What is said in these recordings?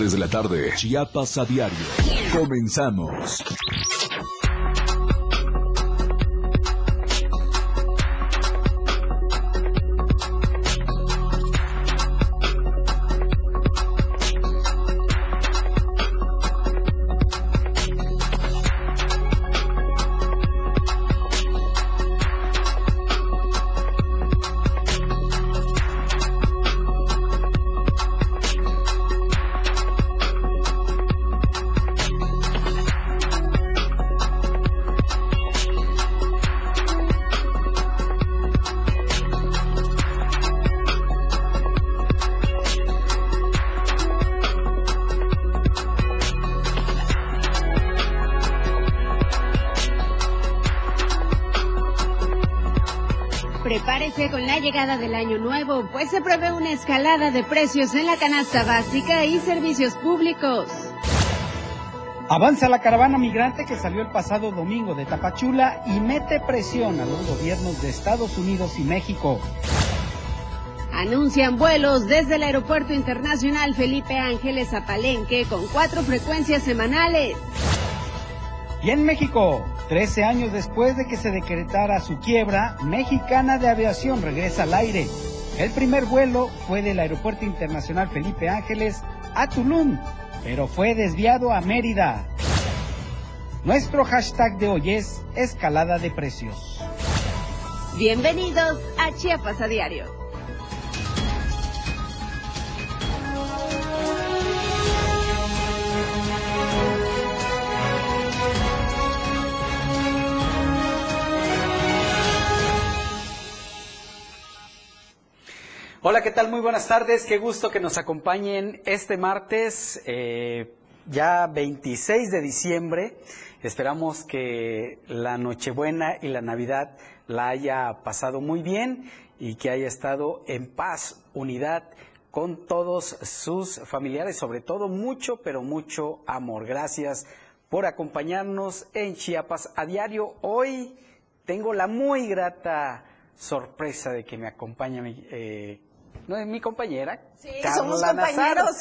Desde la tarde, Chiapas a diario. Comenzamos. Pues se prevé una escalada de precios en la canasta básica y servicios públicos. Avanza la caravana migrante que salió el pasado domingo de Tapachula y mete presión a los gobiernos de Estados Unidos y México. Anuncian vuelos desde el Aeropuerto Internacional Felipe Ángeles a Palenque con cuatro frecuencias semanales. Y en México, 13 años después de que se decretara su quiebra, Mexicana de Aviación regresa al aire. El primer vuelo fue del Aeropuerto Internacional Felipe Ángeles a Tulum, pero fue desviado a Mérida. Nuestro hashtag de hoy es escalada de precios. Bienvenidos a Chiapas a Diario. Hola, ¿qué tal? Muy buenas tardes. Qué gusto que nos acompañen este martes, eh, ya 26 de diciembre. Esperamos que la Nochebuena y la Navidad la haya pasado muy bien y que haya estado en paz, unidad con todos sus familiares, sobre todo mucho, pero mucho amor. Gracias por acompañarnos en Chiapas a diario. Hoy tengo la muy grata sorpresa de que me acompaña mi, eh, no es mi compañera. Sí, somos compañeros,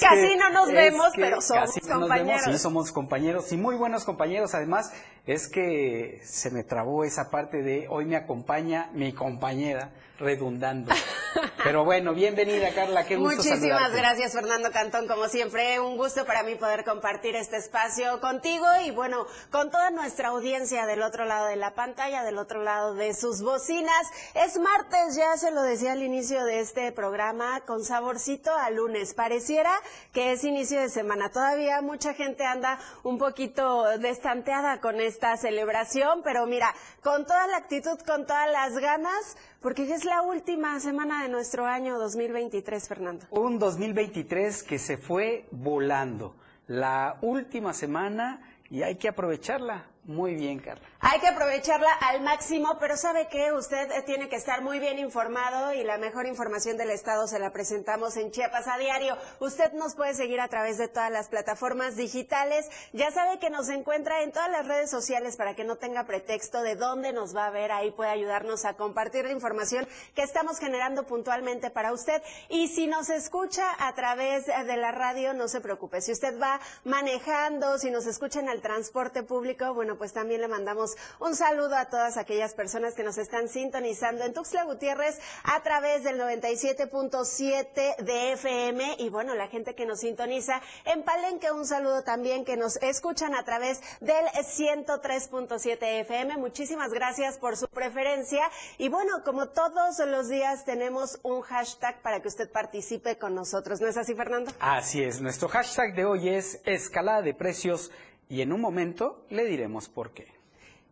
casi no nos vemos, pero somos compañeros. sí, somos compañeros y muy buenos compañeros. Además, es que se me trabó esa parte de hoy me acompaña mi compañera redundando. Pero bueno, bienvenida Carla, qué gusto Muchísimas gracias Fernando Cantón, como siempre, un gusto para mí poder compartir este espacio contigo y bueno, con toda nuestra audiencia del otro lado de la pantalla, del otro lado de sus bocinas. Es martes, ya se lo decía al inicio de este programa, con saborcito a lunes. Pareciera que es inicio de semana. Todavía mucha gente anda un poquito destanteada con esta celebración, pero mira, con toda la actitud, con todas las ganas, porque es la última semana de nuestro año 2023, Fernando. Un 2023 que se fue volando. La última semana y hay que aprovecharla. Muy bien, Carla. Hay que aprovecharla al máximo, pero ¿sabe qué? Usted eh, tiene que estar muy bien informado y la mejor información del Estado se la presentamos en Chiapas a diario. Usted nos puede seguir a través de todas las plataformas digitales. Ya sabe que nos encuentra en todas las redes sociales para que no tenga pretexto de dónde nos va a ver. Ahí puede ayudarnos a compartir la información que estamos generando puntualmente para usted. Y si nos escucha a través de la radio, no se preocupe. Si usted va manejando, si nos escucha en el transporte público, bueno, pues también le mandamos un saludo a todas aquellas personas que nos están sintonizando en Tuxtla Gutiérrez a través del 97.7 de FM y bueno, la gente que nos sintoniza en Palenque, un saludo también que nos escuchan a través del 103.7 FM. Muchísimas gracias por su preferencia y bueno, como todos los días tenemos un hashtag para que usted participe con nosotros. ¿No es así, Fernando? Así es, nuestro hashtag de hoy es escalada de precios y en un momento le diremos por qué.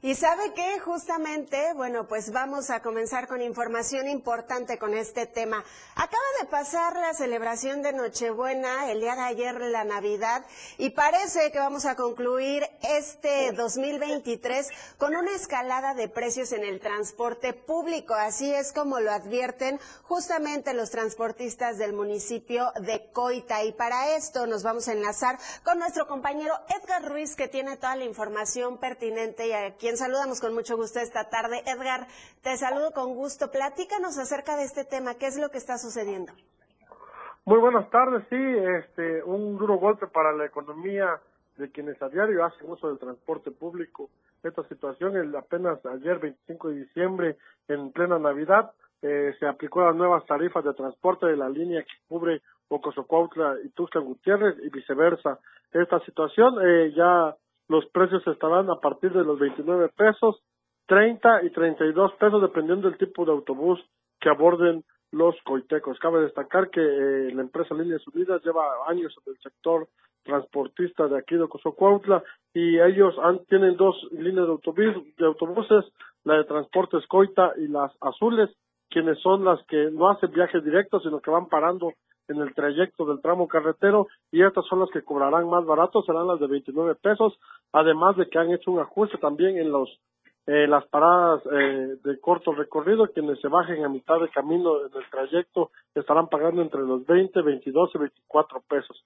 Y sabe que justamente, bueno, pues vamos a comenzar con información importante con este tema. Acaba de pasar la celebración de Nochebuena, el día de ayer la Navidad, y parece que vamos a concluir este 2023 con una escalada de precios en el transporte público. Así es como lo advierten justamente los transportistas del municipio de Coita. Y para esto nos vamos a enlazar con nuestro compañero Edgar Ruiz, que tiene toda la información pertinente y aquí saludamos con mucho gusto esta tarde. Edgar, te saludo con gusto. Platícanos acerca de este tema. ¿Qué es lo que está sucediendo? Muy buenas tardes, sí, este, un duro golpe para la economía de quienes a diario hacen uso del transporte público. Esta situación, el, apenas ayer, 25 de diciembre, en plena Navidad, eh, se aplicó las nuevas tarifas de transporte de la línea que cubre Ocosocuautla y Tuxtlan Gutiérrez y viceversa. Esta situación eh, ya los precios estarán a partir de los 29 pesos, 30 y 32 pesos dependiendo del tipo de autobús que aborden los coitecos. Cabe destacar que eh, la empresa Líneas Unidas lleva años en el sector transportista de aquí de Cozocuautla y ellos han, tienen dos líneas de, autobús, de autobuses, la de transportes Coita y las azules, quienes son las que no hacen viajes directos, sino que van parando en el trayecto del tramo carretero y estas son las que cobrarán más baratos, serán las de 29 pesos, además de que han hecho un ajuste también en los eh, las paradas eh, de corto recorrido, quienes se bajen a mitad de camino en el trayecto estarán pagando entre los 20, 22 y 24 pesos,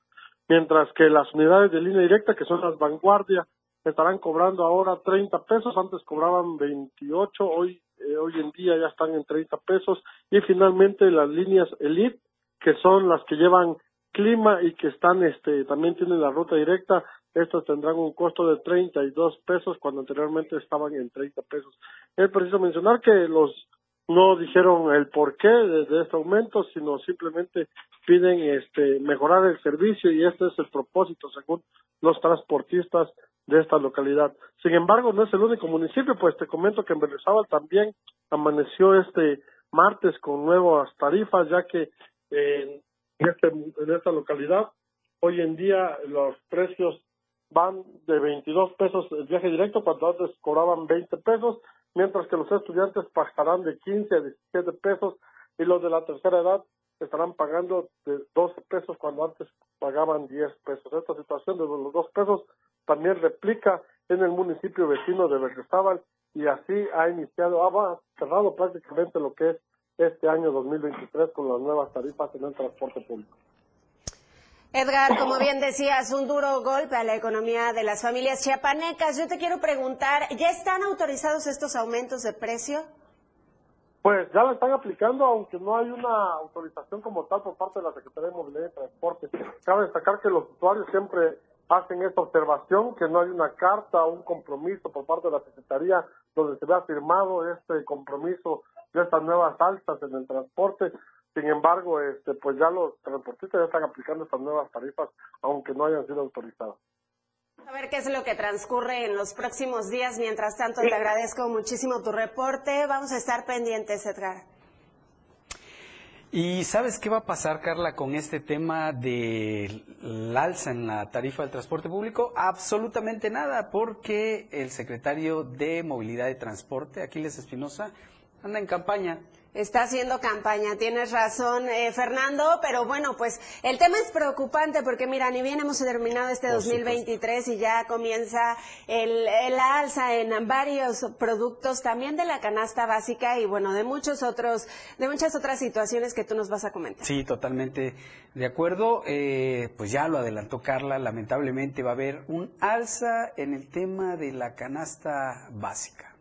mientras que las unidades de línea directa, que son las vanguardia, estarán cobrando ahora 30 pesos, antes cobraban 28, hoy eh, hoy en día ya están en 30 pesos y finalmente las líneas Elite que son las que llevan clima y que están este también tienen la ruta directa estas tendrán un costo de 32 pesos cuando anteriormente estaban en 30 pesos es preciso mencionar que los no dijeron el porqué de, este aumento sino simplemente piden este mejorar el servicio y este es el propósito según los transportistas de esta localidad. Sin embargo, no es el único municipio, pues te comento que en Berriozábal también amaneció este martes con nuevas tarifas, ya que en, este, en esta localidad hoy en día los precios van de 22 pesos el viaje directo cuando antes cobraban 20 pesos, mientras que los estudiantes pagarán de 15 a 17 pesos y los de la tercera edad estarán pagando de 12 pesos cuando antes pagaban 10 pesos. Esta situación de los dos pesos también replica en el municipio vecino de Berriozábal y así ha iniciado, ha cerrado prácticamente lo que es este año 2023 con las nuevas tarifas en el transporte público. Edgar, como bien decías, un duro golpe a la economía de las familias chiapanecas. Yo te quiero preguntar, ¿ya están autorizados estos aumentos de precio? Pues ya lo están aplicando, aunque no hay una autorización como tal por parte de la Secretaría de Movilidad y Transporte. Cabe destacar que los usuarios siempre hacen esta observación, que no hay una carta o un compromiso por parte de la Secretaría donde se vea firmado este compromiso de estas nuevas alzas en el transporte. Sin embargo, este, pues ya los transportistas ya están aplicando estas nuevas tarifas, aunque no hayan sido autorizadas. A ver qué es lo que transcurre en los próximos días. Mientras tanto, te agradezco muchísimo tu reporte. Vamos a estar pendientes, Edgar. ¿Y sabes qué va a pasar, Carla, con este tema del alza en la tarifa del transporte público? Absolutamente nada, porque el secretario de Movilidad y Transporte, Aquiles Espinosa, anda en campaña Está haciendo campaña, tienes razón, eh, Fernando, pero bueno, pues el tema es preocupante porque mira, ni bien hemos terminado este 2023 y ya comienza el, el, alza en varios productos, también de la canasta básica y bueno, de muchos otros, de muchas otras situaciones que tú nos vas a comentar. Sí, totalmente de acuerdo. Eh, pues ya lo adelantó Carla, lamentablemente va a haber un alza en el tema de la canasta básica.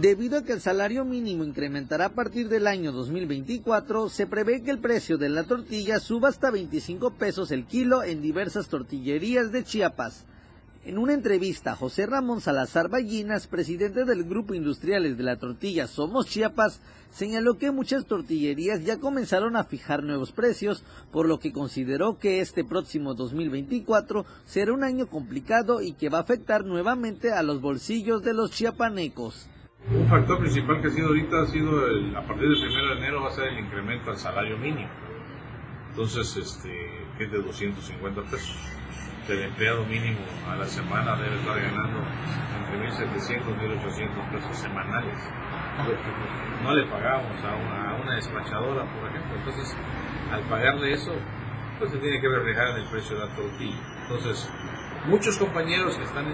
Debido a que el salario mínimo incrementará a partir del año 2024, se prevé que el precio de la tortilla suba hasta 25 pesos el kilo en diversas tortillerías de Chiapas. En una entrevista, José Ramón Salazar Ballinas, presidente del Grupo Industriales de la Tortilla Somos Chiapas, señaló que muchas tortillerías ya comenzaron a fijar nuevos precios, por lo que consideró que este próximo 2024 será un año complicado y que va a afectar nuevamente a los bolsillos de los chiapanecos. Un factor principal que ha sido ahorita ha sido, el, a partir del 1 de enero va a ser el incremento al salario mínimo. Entonces, este, que es de 250 pesos. El empleado mínimo a la semana debe estar ganando entre 1.700 y 1.800 pesos semanales. no le pagamos a una, a despachadora, por ejemplo. Entonces, al pagarle eso, pues se tiene que reflejar en el precio de la tortilla. Entonces, muchos compañeros que están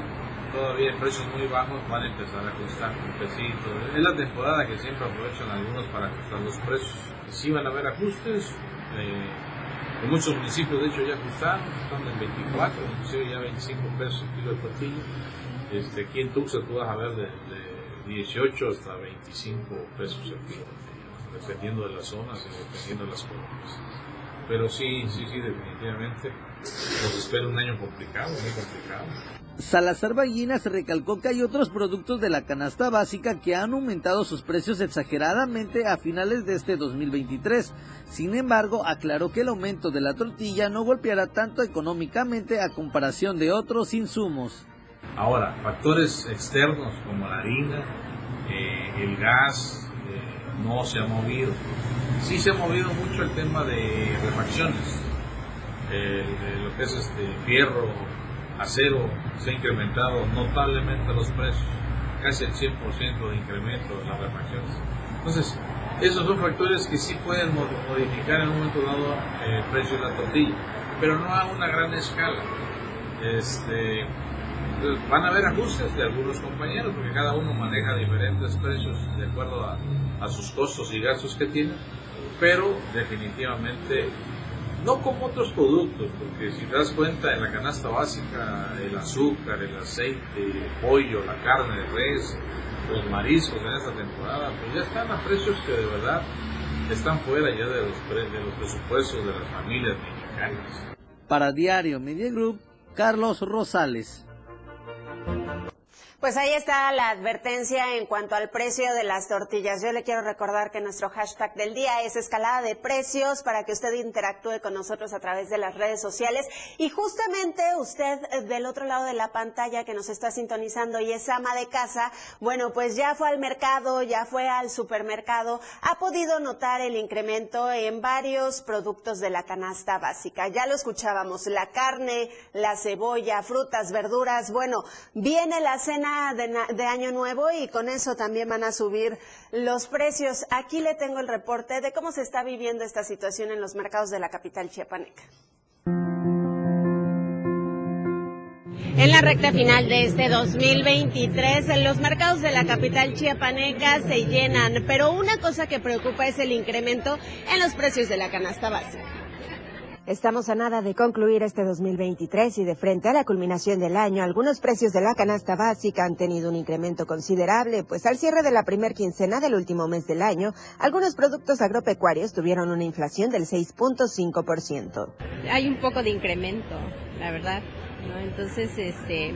todavía en precios muy bajos van a empezar a ajustar un pesito. Es la temporada que siempre aprovechan algunos para ajustar los precios. Sí van a haber ajustes. Eh, en muchos municipios de hecho ya ajustaron, están en 24, inclusive ya 25 pesos el kilo de tortilla. Este, aquí en Tuxa tú vas a ver de, 18 hasta 25 pesos el kilo, dependiendo de las zonas y dependiendo de las colonias. Pero sí, sí, sí, definitivamente nos espera un año complicado, muy complicado. Salazar se recalcó que hay otros productos de la canasta básica que han aumentado sus precios exageradamente a finales de este 2023. Sin embargo, aclaró que el aumento de la tortilla no golpeará tanto económicamente a comparación de otros insumos. Ahora, factores externos como la harina, eh, el gas, eh, no se ha movido. Sí se ha movido mucho el tema de refacciones, lo que es este fierro, acero, se ha incrementado notablemente los precios, casi el 100% de incremento en las refacciones. Entonces, esos son factores que sí pueden modificar en un momento dado eh, el precio de la tortilla, pero no a una gran escala. Este, van a haber ajustes de algunos compañeros, porque cada uno maneja diferentes precios de acuerdo a, a sus costos y gastos que tiene, pero definitivamente no como otros productos, porque si te das cuenta en la canasta básica, el azúcar, el aceite, el pollo, la carne de res, los mariscos en esta temporada, pues ya están a precios que de verdad están fuera ya de los, de los presupuestos de las familias mexicanas. Para Diario Media Group, Carlos Rosales. Pues ahí está la advertencia en cuanto al precio de las tortillas. Yo le quiero recordar que nuestro hashtag del día es escalada de precios para que usted interactúe con nosotros a través de las redes sociales. Y justamente usted eh, del otro lado de la pantalla que nos está sintonizando y es ama de casa, bueno, pues ya fue al mercado, ya fue al supermercado, ha podido notar el incremento en varios productos de la canasta básica. Ya lo escuchábamos, la carne, la cebolla, frutas, verduras. Bueno, viene la cena de, Año Nuevo y con eso también van a subir los precios. Aquí le tengo el reporte de cómo se está viviendo esta situación en los mercados de la capital chiapaneca. En la recta final de este 2023, los mercados de la capital chiapaneca se llenan, pero una cosa que preocupa es el incremento en los precios de la canasta básica. Estamos a nada de concluir este 2023 y de frente a la culminación del año, algunos precios de la canasta básica han tenido un incremento considerable, pues al cierre de la primer quincena del último mes del año, algunos productos agropecuarios tuvieron una inflación del 6.5%. Hay un poco de incremento, la verdad. Entonces, este,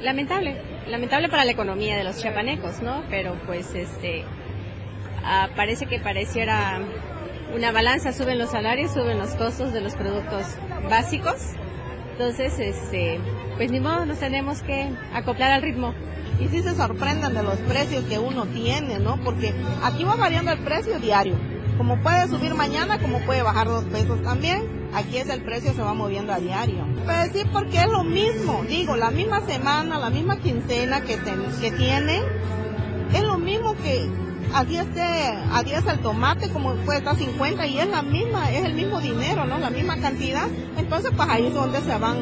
lamentable, lamentable para la economía de los chiapanecos, ¿no? Pero pues, este, ah, parece que pareciera una balanza, suben los salarios, suben los costos de los productos básicos. Entonces, este, pues ni modo, nos tenemos que acoplar al ritmo. Y sí se sorprenden de los precios que uno tiene, ¿no? Porque aquí va variando el precio diario. Como puede subir mañana, como puede bajar dos pesos también. Aquí es el precio se va moviendo a diario. Pues sí, porque es lo mismo. Digo, la misma semana, la misma quincena que, que tiene, es lo mismo que, a 10, a 10 el tomate, como puede estar 50 y es la misma, es el mismo dinero, ¿no? La misma cantidad. Entonces, pues ahí es donde se van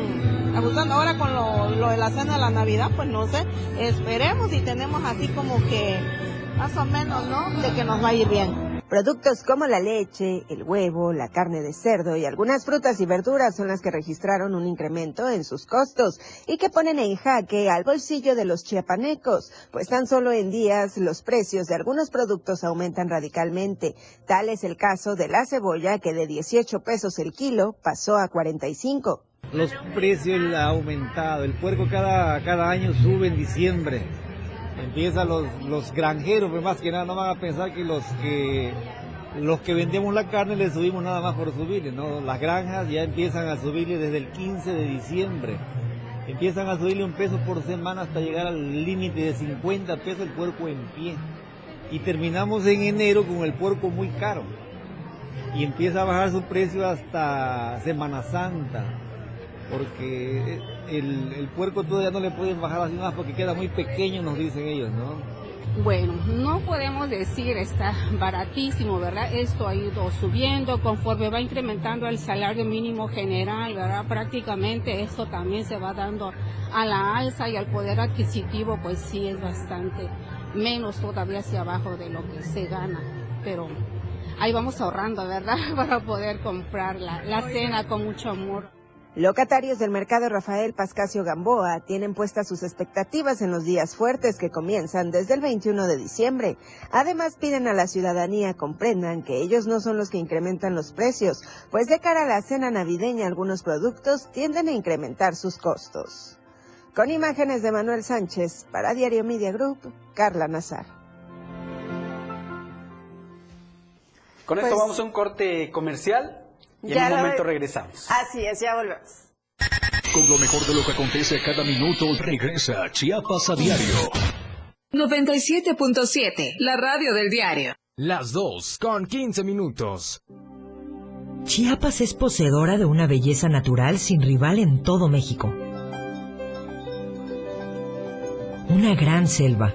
ajustando. Ahora con lo, lo de la cena de la Navidad, pues no sé, esperemos y tenemos así como que más o menos, ¿no? De que nos va a ir bien. Productos como la leche, el huevo, la carne de cerdo y algunas frutas y verduras son las que registraron un incremento en sus costos y que ponen en jaque al bolsillo de los chiapanecos, pues tan solo en días los precios de algunos productos aumentan radicalmente. Tal es el caso de la cebolla que de 18 pesos el kilo pasó a 45. Los precios han aumentado, el puerco cada, cada año sube en diciembre empiezan los, los granjeros, pero más que nada no van a pensar que los que los que vendemos la carne le subimos nada más por subirle, ¿no? Las granjas ya empiezan a subirle desde el 15 de diciembre. Empiezan a subirle un peso por semana hasta llegar al límite de 50 pesos el puerco en pie. Y terminamos en enero con el puerco muy caro. Y empieza a bajar su precio hasta Semana Santa. Porque el, el puerco todavía no le pueden bajar así más porque queda muy pequeño, nos dicen ellos, ¿no? Bueno, no podemos decir está baratísimo, ¿verdad? Esto ha ido subiendo conforme va incrementando el salario mínimo general, ¿verdad? Prácticamente esto también se va dando a la alza y al poder adquisitivo, pues sí es bastante menos todavía hacia abajo de lo que se gana, pero ahí vamos ahorrando, ¿verdad? Para poder comprar la, la cena con mucho amor. Locatarios del mercado Rafael Pascasio Gamboa tienen puestas sus expectativas en los días fuertes que comienzan desde el 21 de diciembre. Además piden a la ciudadanía comprendan que ellos no son los que incrementan los precios, pues de cara a la cena navideña algunos productos tienden a incrementar sus costos. Con imágenes de Manuel Sánchez, para Diario Media Group, Carla Nazar. Con esto Pues- vamos a un corte comercial y en un lo- momento regresamos. Así es, ya volvemos. Con lo mejor de lo que acontece a cada minuto, regresa Chiapas a diario. 97.7, la radio del diario. Las 2 con 15 minutos. Chiapas es poseedora de una belleza natural sin rival en todo México. Una gran selva,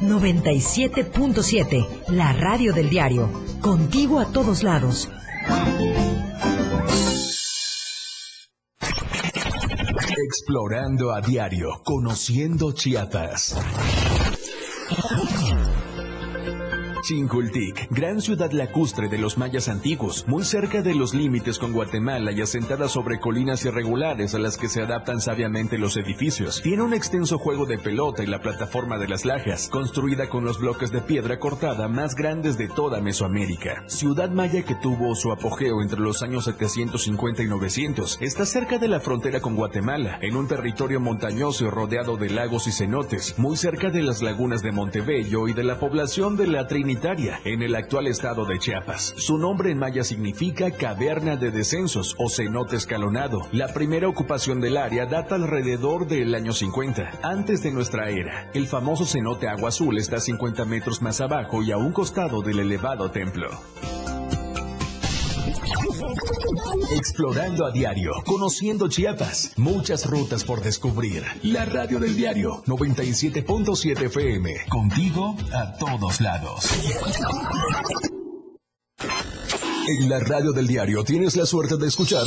97.7, la radio del diario. Contigo a todos lados. Explorando a diario, conociendo Chiapas. Chincultic, gran ciudad lacustre de los mayas antiguos, muy cerca de los límites con Guatemala y asentada sobre colinas irregulares a las que se adaptan sabiamente los edificios. Tiene un extenso juego de pelota y la plataforma de las lajas, construida con los bloques de piedra cortada más grandes de toda Mesoamérica. Ciudad maya que tuvo su apogeo entre los años 750 y 900, está cerca de la frontera con Guatemala, en un territorio montañoso y rodeado de lagos y cenotes, muy cerca de las lagunas de Montebello y de la población de la En el actual estado de Chiapas. Su nombre en maya significa caverna de descensos o cenote escalonado. La primera ocupación del área data alrededor del año 50, antes de nuestra era. El famoso cenote Agua Azul está a 50 metros más abajo y a un costado del elevado templo. Explorando a diario, conociendo Chiapas, muchas rutas por descubrir. La radio del diario 97.7 FM, contigo a todos lados. En la radio del diario tienes la suerte de escuchar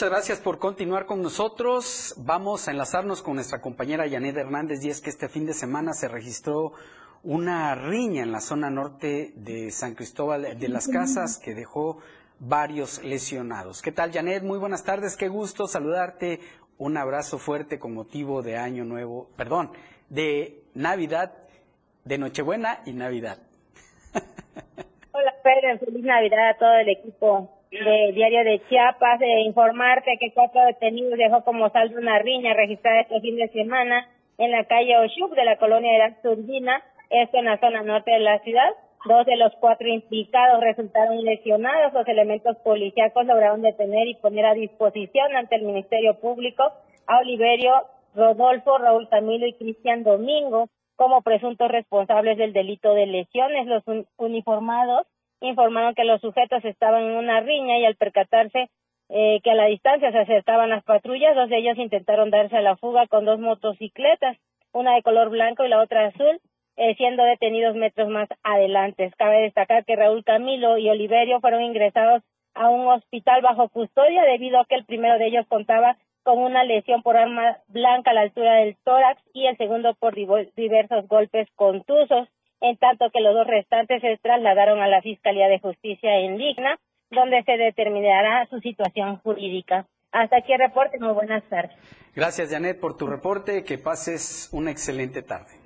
Muchas gracias por continuar con nosotros. Vamos a enlazarnos con nuestra compañera Yanet Hernández y es que este fin de semana se registró una riña en la zona norte de San Cristóbal de las Casas que dejó varios lesionados. ¿Qué tal, Janet? Muy buenas tardes, qué gusto saludarte. Un abrazo fuerte con motivo de Año Nuevo, perdón, de Navidad, de Nochebuena y Navidad. Hola Pedro, feliz Navidad a todo el equipo de Diario de Chiapas. De informarte que cuatro detenidos dejó como saldo una riña registrada este fin de semana en la calle Oshuk de la colonia de la Turbina, esto en la zona norte de la ciudad. Dos de los cuatro implicados resultaron lesionados. Los elementos policíacos lograron detener y poner a disposición ante el Ministerio Público a Oliverio, Rodolfo, Raúl Camilo y Cristian Domingo como presuntos responsables del delito de lesiones. Los un- uniformados informaron que los sujetos estaban en una riña y al percatarse eh, que a la distancia se acercaban las patrullas, dos de ellos intentaron darse a la fuga con dos motocicletas, una de color blanco y la otra azul, eh, siendo detenidos metros más adelante. Cabe destacar que Raúl Camilo y Oliverio fueron ingresados a un hospital bajo custodia debido a que el primero de ellos contaba con una lesión por arma blanca a la altura del tórax y el segundo por diversos golpes contusos, en tanto que los dos restantes se trasladaron a la Fiscalía de Justicia en Ligna, donde se determinará su situación jurídica. Hasta aquí el reporte, muy buenas tardes. Gracias, Janet, por tu reporte. Que pases una excelente tarde.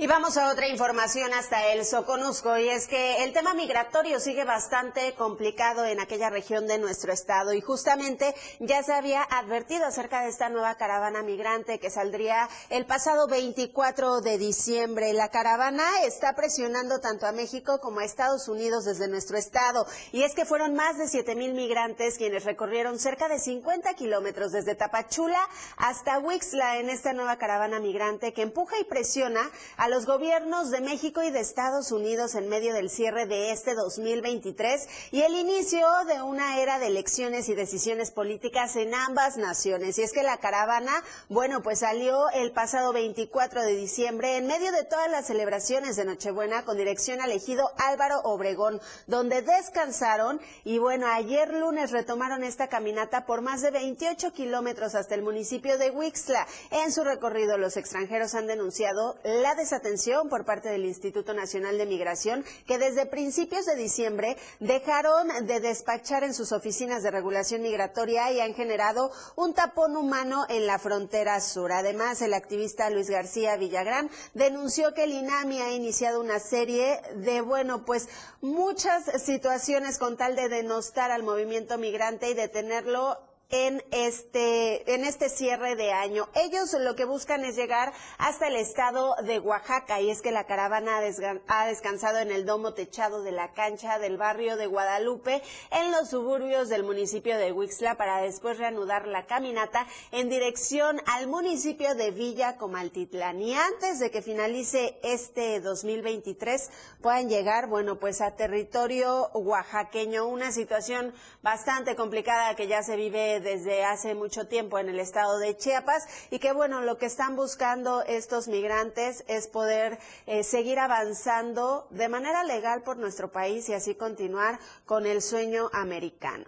Y vamos a otra información hasta el Soconusco, y es que el tema migratorio sigue bastante complicado en aquella región de nuestro estado, y justamente ya se había advertido acerca de esta nueva caravana migrante que saldría el pasado 24 de diciembre. La caravana está presionando tanto a México como a Estados Unidos desde nuestro estado, y es que fueron más de 7 mil migrantes quienes recorrieron cerca de 50 kilómetros desde Tapachula hasta Huixla en esta nueva caravana migrante que empuja y presiona a los gobiernos de México y de Estados Unidos en medio del cierre de este 2023 y el inicio de una era de elecciones y decisiones políticas en ambas naciones. Y es que la caravana, bueno, pues salió el pasado 24 de diciembre en medio de todas las celebraciones de Nochebuena con dirección al ejido Álvaro Obregón, donde descansaron y bueno, ayer lunes retomaron esta caminata por más de 28 kilómetros hasta el municipio de Huixla. En su recorrido, los extranjeros han denunciado la desaparición atención por parte del Instituto Nacional de Migración que desde principios de diciembre dejaron de despachar en sus oficinas de regulación migratoria y han generado un tapón humano en la frontera sur. Además, el activista Luis García Villagrán denunció que el INAMI ha iniciado una serie de, bueno, pues muchas situaciones con tal de denostar al movimiento migrante y detenerlo en este, en este cierre de año. Ellos lo que buscan es llegar hasta el estado de Oaxaca y es que la caravana ha descansado en el domo techado de la cancha del barrio de Guadalupe en los suburbios del municipio de Huixla para después reanudar la caminata en dirección al municipio de Villa Comaltitlán. Y antes de que finalice este 2023 puedan llegar, bueno, pues a territorio oaxaqueño, una situación bastante complicada que ya se vive desde hace mucho tiempo en el estado de Chiapas y que bueno, lo que están buscando estos migrantes es poder eh, seguir avanzando de manera legal por nuestro país y así continuar con el sueño americano.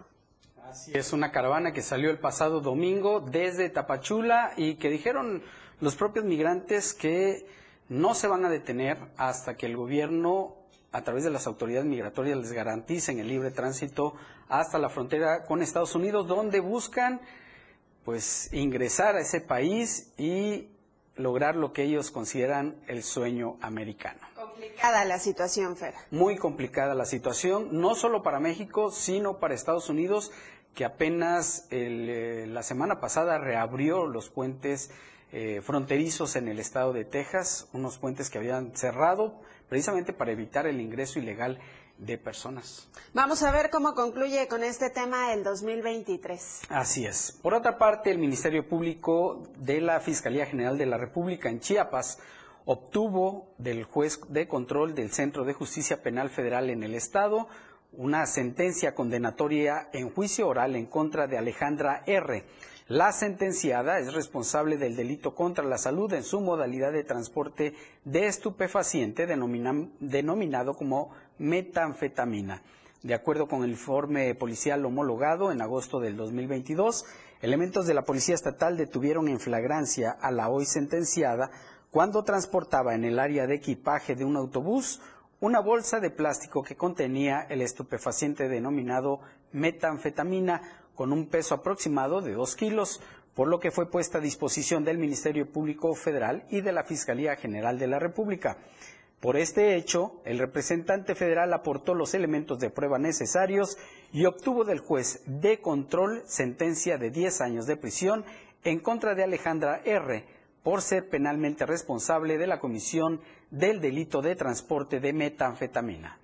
Así es, una caravana que salió el pasado domingo desde Tapachula y que dijeron los propios migrantes que no se van a detener hasta que el gobierno a través de las autoridades migratorias les garanticen el libre tránsito hasta la frontera con Estados Unidos, donde buscan pues ingresar a ese país y lograr lo que ellos consideran el sueño americano. Complicada la situación, Fer. Muy complicada la situación, no solo para México, sino para Estados Unidos, que apenas eh, la semana pasada reabrió los puentes eh, fronterizos en el estado de Texas, unos puentes que habían cerrado precisamente para evitar el ingreso ilegal de personas. Vamos a ver cómo concluye con este tema el 2023. Así es. Por otra parte, el Ministerio Público de la Fiscalía General de la República en Chiapas obtuvo del juez de control del Centro de Justicia Penal Federal en el Estado una sentencia condenatoria en juicio oral en contra de Alejandra R la sentenciada es responsable del delito contra la salud en su modalidad de transporte de estupefaciente denominado como metanfetamina. De acuerdo con el informe policial homologado en agosto del 2022, elementos de la Policía Estatal detuvieron en flagrancia a la hoy sentenciada cuando transportaba en el área de equipaje de un autobús una bolsa de plástico que contenía el estupefaciente denominado metanfetamina con un peso aproximado de dos kilos, por lo que fue puesta a disposición del Ministerio Público Federal y de la Fiscalía General de la República. Por este hecho, el representante federal aportó los elementos de prueba necesarios y obtuvo del juez de control sentencia de 10 años de prisión en contra de Alejandra R. por ser penalmente responsable de la comisión del delito de transporte de metanfetamina.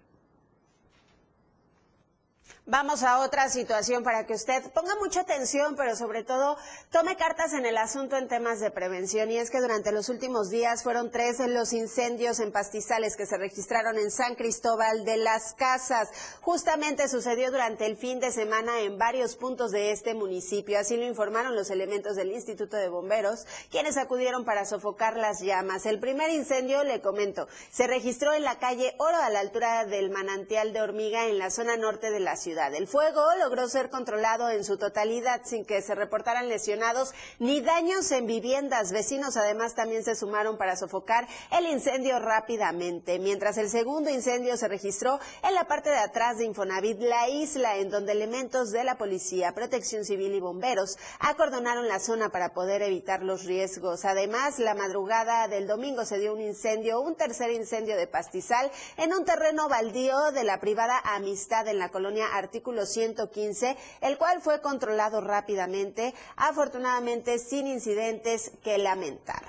Vamos a otra situación para que usted ponga mucha atención, pero sobre todo tome cartas en el asunto en temas de prevención. Y es que durante los últimos días fueron tres los incendios en pastizales que se registraron en San Cristóbal de las Casas. Justamente sucedió durante el fin de semana en varios puntos de este municipio. Así lo informaron los elementos del Instituto de Bomberos, quienes acudieron para sofocar las llamas. El primer incendio, le comento, se registró en la calle Oro a la altura del manantial de Hormiga en la zona norte de la ciudad El fuego logró ser controlado en su totalidad sin que se reportaran lesionados ni daños en viviendas. Vecinos además también se sumaron para sofocar el incendio rápidamente, mientras el segundo incendio se registró en la parte de atrás de Infonavit, la isla, en donde elementos de la policía, protección civil y bomberos acordonaron la zona para poder evitar los riesgos. Además, la madrugada del domingo se dio un incendio, un tercer incendio de pastizal en un terreno baldío de la privada Amistad en la colonia Artículo 115, el cual fue controlado rápidamente, afortunadamente sin incidentes que lamentar.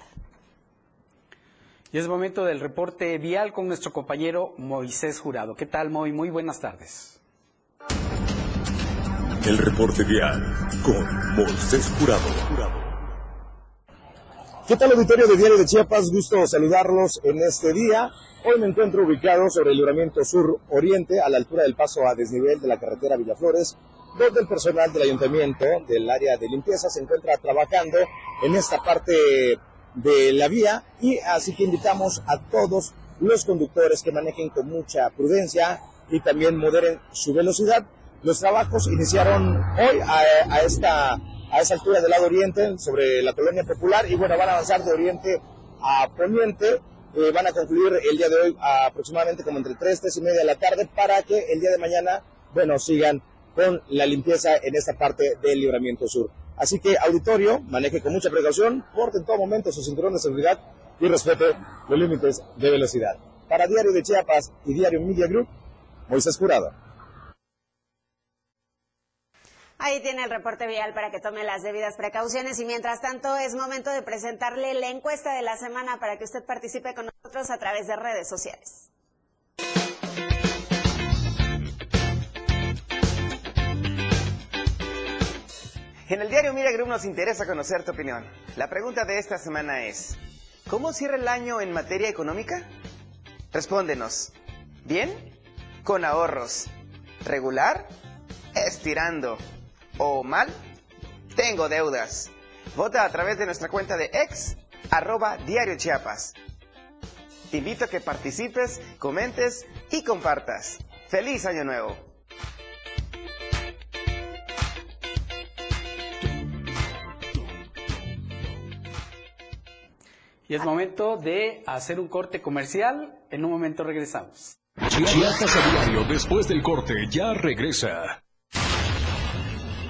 Y es momento del reporte vial con nuestro compañero Moisés Jurado. ¿Qué tal, Moy? Muy buenas tardes. El reporte vial con Moisés Jurado. ¿Qué tal auditorio de Diario de Chiapas? Gusto saludarlos en este día. Hoy me encuentro ubicado sobre el libramiento sur-oriente, a la altura del paso a desnivel de la carretera Villaflores, donde el personal del ayuntamiento del área de limpieza se encuentra trabajando en esta parte de la vía y así que invitamos a todos los conductores que manejen con mucha prudencia y también moderen su velocidad. Los trabajos iniciaron hoy a, a esta a esa altura del lado oriente, sobre la colonia popular, y bueno, van a avanzar de oriente a poniente. Eh, van a concluir el día de hoy aproximadamente como entre 3, 3 y media de la tarde para que el día de mañana, bueno, sigan con la limpieza en esta parte del libramiento sur. Así que auditorio, maneje con mucha precaución, porte en todo momento su cinturón de seguridad y respete los límites de velocidad. Para Diario de Chiapas y Diario Media Group, Moisés Curado. Ahí tiene el reporte vial para que tome las debidas precauciones y mientras tanto es momento de presentarle la encuesta de la semana para que usted participe con nosotros a través de redes sociales. En el diario Mira Group nos interesa conocer tu opinión. La pregunta de esta semana es, ¿cómo cierra el año en materia económica? Respóndenos. ¿Bien? Con ahorros. ¿Regular? Estirando. ¿O mal? Tengo deudas. Vota a través de nuestra cuenta de ex, arroba diario Chiapas. Te invito a que participes, comentes y compartas. ¡Feliz Año Nuevo! Y es momento de hacer un corte comercial. En un momento regresamos. Chiapas a diario, después del corte, ya regresa.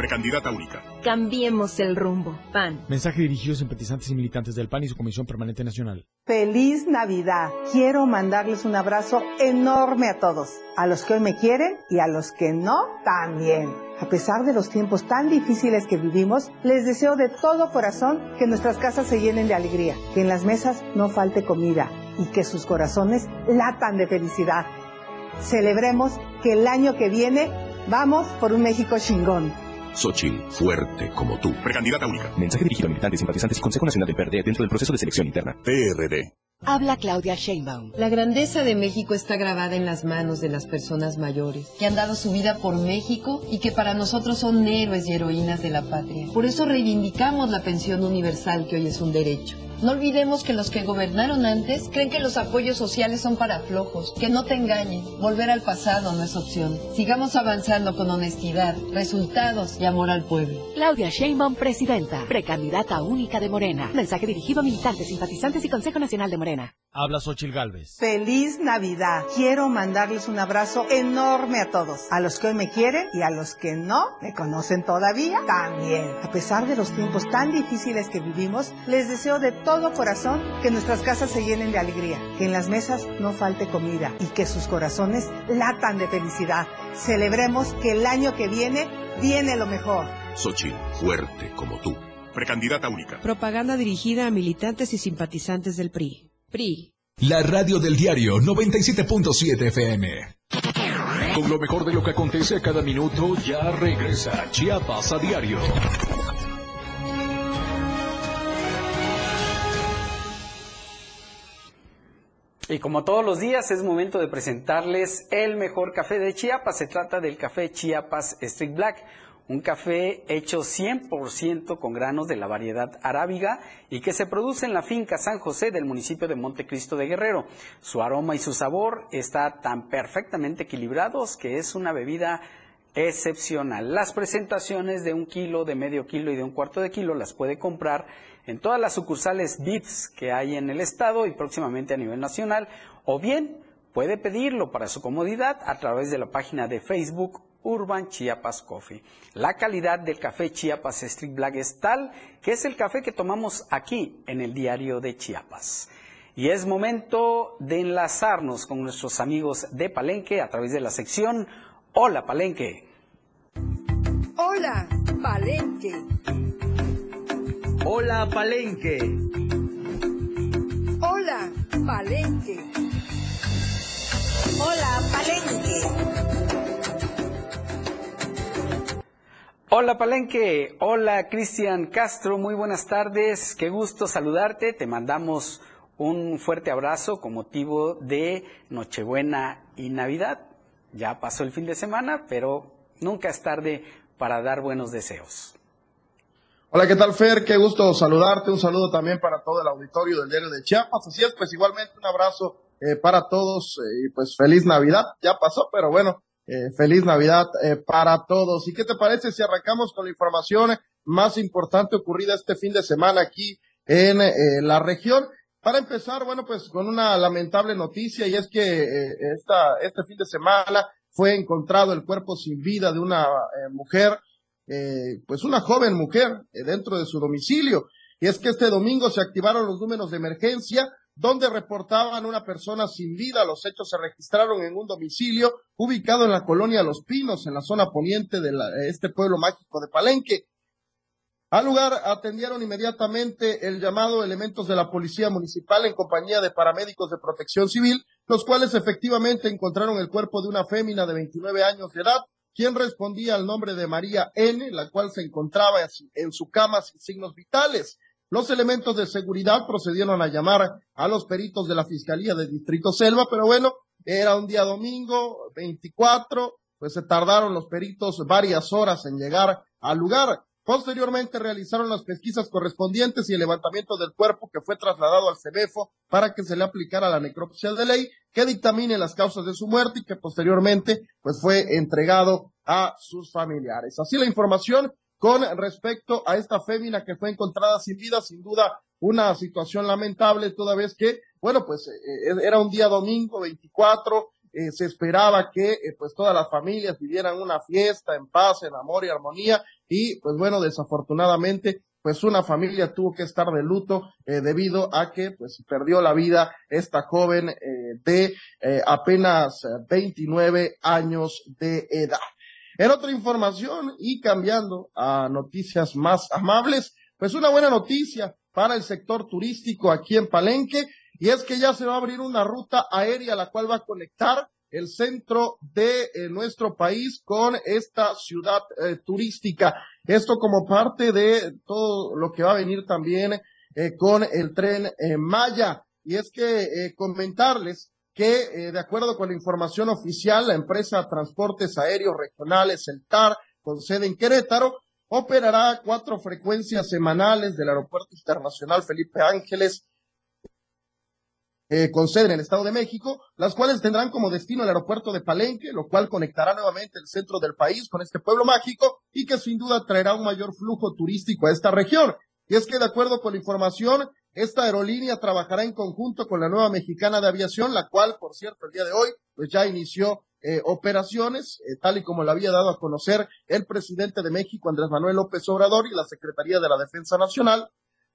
Precandidata única. Cambiemos el rumbo. PAN. Mensaje dirigido a simpatizantes y militantes del PAN y su Comisión Permanente Nacional. Feliz Navidad. Quiero mandarles un abrazo enorme a todos. A los que hoy me quieren y a los que no también. A pesar de los tiempos tan difíciles que vivimos, les deseo de todo corazón que nuestras casas se llenen de alegría, que en las mesas no falte comida y que sus corazones latan de felicidad. Celebremos que el año que viene vamos por un México chingón. Xochil, fuerte como tú. Precandidata única. Mensaje dirigido a militantes, simpatizantes y Consejo Nacional del PRD dentro del proceso de selección interna. PRD. Habla Claudia Sheinbaum. La grandeza de México está grabada en las manos de las personas mayores, que han dado su vida por México y que para nosotros son héroes y heroínas de la patria. Por eso reivindicamos la pensión universal que hoy es un derecho. No olvidemos que los que gobernaron antes creen que los apoyos sociales son para flojos, que no te engañen. Volver al pasado no es opción. Sigamos avanzando con honestidad, resultados y amor al pueblo. Claudia Sheinbaum, presidenta, precandidata única de Morena. Mensaje dirigido a militantes, simpatizantes y Consejo Nacional de Morena. Habla Xochil Gálvez. Feliz Navidad. Quiero mandarles un abrazo enorme a todos. A los que hoy me quieren y a los que no me conocen todavía también. A pesar de los tiempos tan difíciles que vivimos, les deseo de todo corazón que nuestras casas se llenen de alegría, que en las mesas no falte comida y que sus corazones latan de felicidad. Celebremos que el año que viene viene lo mejor. Xochil, fuerte como tú. Precandidata única. Propaganda dirigida a militantes y simpatizantes del PRI. PRI. La radio del diario 97.7 FM. Con lo mejor de lo que acontece a cada minuto, ya regresa Chiapas a diario. Y como todos los días es momento de presentarles el mejor café de Chiapas. Se trata del café Chiapas Street Black, un café hecho 100% con granos de la variedad arábiga y que se produce en la finca San José del municipio de Montecristo de Guerrero. Su aroma y su sabor está tan perfectamente equilibrados que es una bebida excepcional. Las presentaciones de un kilo, de medio kilo y de un cuarto de kilo las puede comprar en todas las sucursales BITS que hay en el estado y próximamente a nivel nacional, o bien puede pedirlo para su comodidad a través de la página de Facebook Urban Chiapas Coffee. La calidad del café Chiapas Street Black es tal que es el café que tomamos aquí en el diario de Chiapas. Y es momento de enlazarnos con nuestros amigos de Palenque a través de la sección Hola Palenque. Hola Palenque. Hola Palenque. Hola Palenque. Hola Palenque. Hola Palenque, hola Cristian Castro, muy buenas tardes, qué gusto saludarte, te mandamos un fuerte abrazo con motivo de Nochebuena y Navidad. Ya pasó el fin de semana, pero nunca es tarde para dar buenos deseos. Hola, ¿qué tal Fer? Qué gusto saludarte, un saludo también para todo el auditorio del diario de Chiapas. Así es, pues igualmente un abrazo eh, para todos eh, y pues feliz Navidad. Ya pasó, pero bueno, eh, feliz Navidad eh, para todos. ¿Y qué te parece si arrancamos con la información más importante ocurrida este fin de semana aquí en la región? Para empezar, bueno, pues con una lamentable noticia y es que esta, este fin de semana fue encontrado el cuerpo sin vida de una mujer, pues una joven mujer dentro de su domicilio. Y es que este domingo se activaron los números de emergencia donde reportaban una persona sin vida. Los hechos se registraron en un domicilio ubicado en la colonia Los Pinos, en la zona poniente de este pueblo mágico de Palenque. Al lugar atendieron inmediatamente el llamado elementos de la Policía Municipal en compañía de paramédicos de protección civil, los cuales efectivamente encontraron el cuerpo de una fémina de 29 años de edad, quien respondía al nombre de María N., la cual se encontraba en su cama sin signos vitales. Los elementos de seguridad procedieron a llamar a los peritos de la Fiscalía del Distrito Selva, pero bueno, era un día domingo, 24, pues se tardaron los peritos varias horas en llegar al lugar. Posteriormente realizaron las pesquisas correspondientes y el levantamiento del cuerpo que fue trasladado al CEBEFO para que se le aplicara la necropsia de ley que dictamine las causas de su muerte y que posteriormente pues fue entregado a sus familiares. Así la información con respecto a esta fémina que fue encontrada sin vida, sin duda una situación lamentable, toda vez que, bueno, pues eh, era un día domingo 24, eh, se esperaba que eh, pues todas las familias vivieran una fiesta en paz, en amor y armonía, y pues bueno, desafortunadamente, pues una familia tuvo que estar de luto debido a que pues perdió la vida esta joven de apenas 29 años de edad. En otra información y cambiando a noticias más amables, pues una buena noticia para el sector turístico aquí en Palenque y es que ya se va a abrir una ruta aérea la cual va a conectar el centro de eh, nuestro país con esta ciudad eh, turística. Esto como parte de todo lo que va a venir también eh, con el tren Maya. Y es que comentarles que, de acuerdo con la información oficial, la empresa Transportes Aéreos Regionales, el TAR, con sede en Querétaro, operará cuatro frecuencias semanales del Aeropuerto Internacional Felipe Ángeles, eh, en el Estado de México, las cuales tendrán como destino el aeropuerto de Palenque, lo cual conectará nuevamente el centro del país con este pueblo mágico y que sin duda traerá un mayor flujo turístico a esta región. Y es que de acuerdo con la información, Esta aerolínea trabajará en conjunto con la nueva mexicana de aviación, la cual, por cierto, el día de hoy, pues ya inició eh, operaciones, eh, tal y como lo había dado a conocer el presidente de México, Andrés Manuel López Obrador, y la Secretaría de la Defensa Nacional,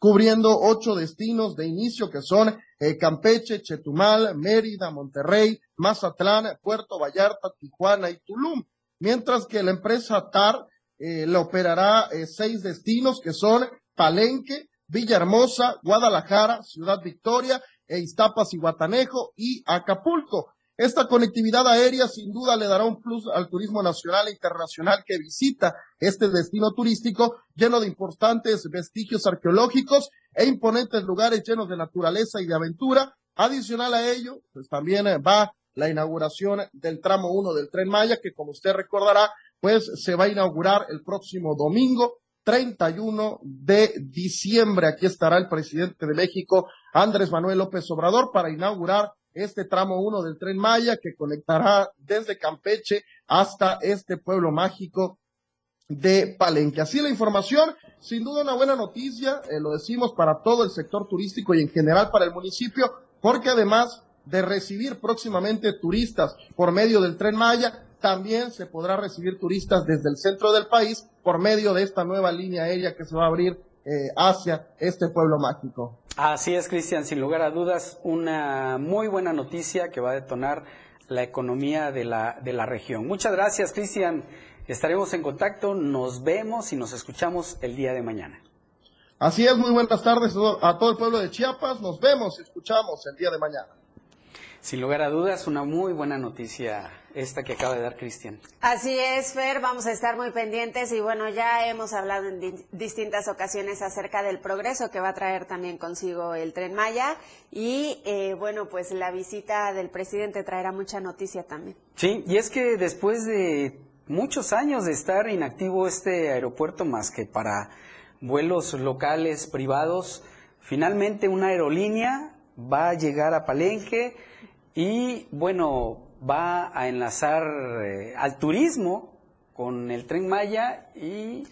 cubriendo ocho destinos de inicio que son eh, Campeche, Chetumal, Mérida, Monterrey, Mazatlán, Puerto Vallarta, Tijuana y Tulum. Mientras que la empresa TAR le operará seis destinos que son Palenque, Villahermosa, Guadalajara, Ciudad Victoria, e Iztapas y Guatanejo y Acapulco. Esta conectividad aérea sin duda le dará un plus al turismo nacional e internacional que visita este destino turístico lleno de importantes vestigios arqueológicos e imponentes lugares llenos de naturaleza y de aventura. Adicional a ello, pues también va la inauguración del tramo 1 del tren Maya, que como usted recordará, pues se va a inaugurar el próximo domingo 31 de diciembre. Aquí estará el presidente de México, Andrés Manuel López Obrador, para inaugurar este tramo 1 del tren Maya que conectará desde Campeche hasta este pueblo mágico de Palenque. Así la información, sin duda una buena noticia, eh, lo decimos para todo el sector turístico y en general para el municipio, porque además de recibir próximamente turistas por medio del tren Maya, también se podrá recibir turistas desde el centro del país por medio de esta nueva línea aérea que se va a abrir eh, hacia este pueblo mágico. Así es, Cristian, sin lugar a dudas, una muy buena noticia que va a detonar la economía de la, de la región. Muchas gracias, Cristian. Estaremos en contacto, nos vemos y nos escuchamos el día de mañana. Así es, muy buenas tardes a todo el pueblo de Chiapas. Nos vemos y escuchamos el día de mañana. Sin lugar a dudas, una muy buena noticia esta que acaba de dar Cristian. Así es, Fer, vamos a estar muy pendientes y bueno, ya hemos hablado en distintas ocasiones acerca del progreso que va a traer también consigo el tren Maya y eh, bueno, pues la visita del presidente traerá mucha noticia también. Sí, y es que después de muchos años de estar inactivo este aeropuerto más que para vuelos locales privados, finalmente una aerolínea va a llegar a Palenque y bueno, va a enlazar eh, al turismo con el tren Maya y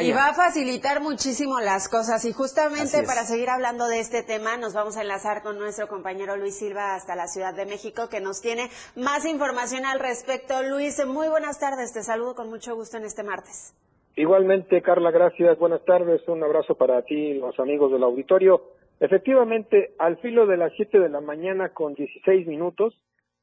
Y va a facilitar muchísimo las cosas. Y justamente para seguir hablando de este tema, nos vamos a enlazar con nuestro compañero Luis Silva hasta la Ciudad de México, que nos tiene más información al respecto. Luis, muy buenas tardes. Te saludo con mucho gusto en este martes. Igualmente, Carla, gracias. Buenas tardes. Un abrazo para ti y los amigos del auditorio. Efectivamente, al filo de las 7 de la mañana con 16 minutos,